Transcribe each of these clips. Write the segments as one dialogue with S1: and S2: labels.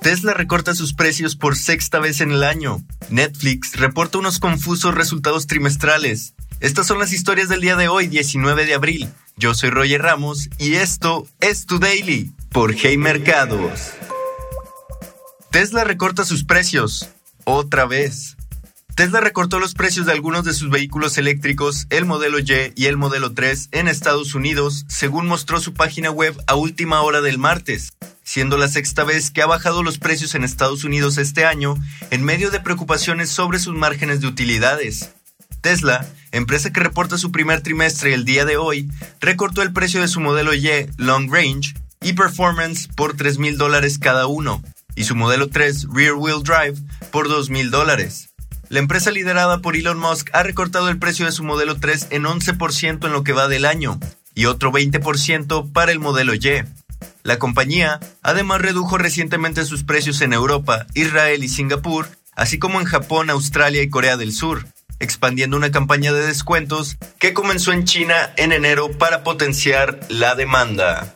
S1: Tesla recorta sus precios por sexta vez en el año. Netflix reporta unos confusos resultados trimestrales. Estas son las historias del día de hoy, 19 de abril. Yo soy Roger Ramos y esto es Tu Daily por Hey Mercados. Tesla recorta sus precios. Otra vez. Tesla recortó los precios de algunos de sus vehículos eléctricos, el modelo Y y el modelo 3, en Estados Unidos, según mostró su página web a última hora del martes siendo la sexta vez que ha bajado los precios en Estados Unidos este año en medio de preocupaciones sobre sus márgenes de utilidades. Tesla, empresa que reporta su primer trimestre el día de hoy, recortó el precio de su modelo Y Long Range y Performance por 3 mil dólares cada uno, y su modelo 3 Rear Wheel Drive por 2 mil dólares. La empresa liderada por Elon Musk ha recortado el precio de su modelo 3 en 11% en lo que va del año, y otro 20% para el modelo Y. La compañía además redujo recientemente sus precios en Europa, Israel y Singapur, así como en Japón, Australia y Corea del Sur, expandiendo una campaña de descuentos que comenzó en China en enero para potenciar la demanda.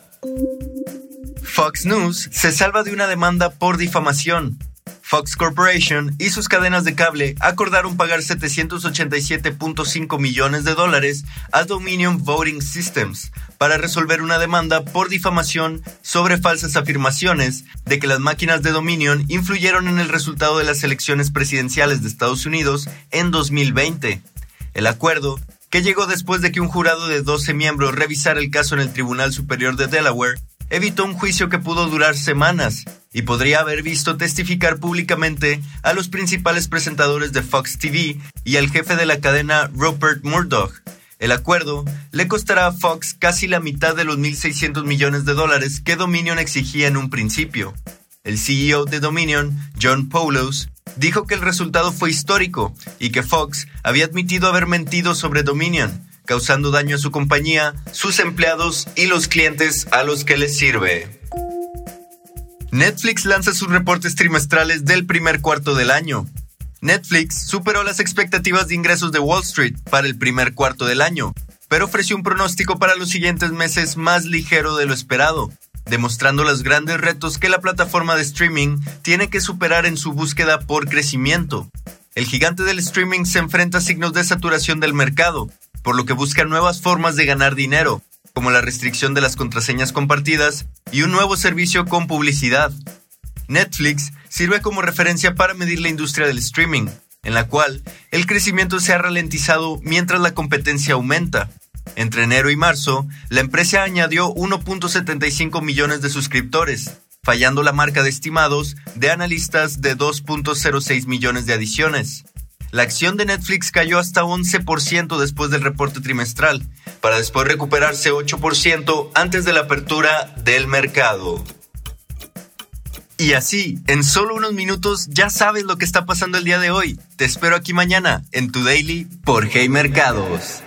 S1: Fox News se salva de una demanda por difamación. Fox Corporation y sus cadenas de cable acordaron pagar 787.5 millones de dólares a Dominion Voting Systems para resolver una demanda por difamación sobre falsas afirmaciones de que las máquinas de Dominion influyeron en el resultado de las elecciones presidenciales de Estados Unidos en 2020. El acuerdo, que llegó después de que un jurado de 12 miembros revisara el caso en el Tribunal Superior de Delaware, evitó un juicio que pudo durar semanas y podría haber visto testificar públicamente a los principales presentadores de Fox TV y al jefe de la cadena Rupert Murdoch. El acuerdo le costará a Fox casi la mitad de los 1.600 millones de dólares que Dominion exigía en un principio. El CEO de Dominion, John Poulos, dijo que el resultado fue histórico y que Fox había admitido haber mentido sobre Dominion, causando daño a su compañía, sus empleados y los clientes a los que les sirve. Netflix lanza sus reportes trimestrales del primer cuarto del año. Netflix superó las expectativas de ingresos de Wall Street para el primer cuarto del año, pero ofreció un pronóstico para los siguientes meses más ligero de lo esperado, demostrando los grandes retos que la plataforma de streaming tiene que superar en su búsqueda por crecimiento. El gigante del streaming se enfrenta a signos de saturación del mercado, por lo que busca nuevas formas de ganar dinero, como la restricción de las contraseñas compartidas y un nuevo servicio con publicidad. Netflix sirve como referencia para medir la industria del streaming, en la cual el crecimiento se ha ralentizado mientras la competencia aumenta. Entre enero y marzo, la empresa añadió 1.75 millones de suscriptores, fallando la marca de estimados de analistas de 2.06 millones de adiciones. La acción de Netflix cayó hasta 11% después del reporte trimestral, para después recuperarse 8% antes de la apertura del mercado. Y así, en solo unos minutos ya sabes lo que está pasando el día de hoy. Te espero aquí mañana en tu daily por Hey Mercados.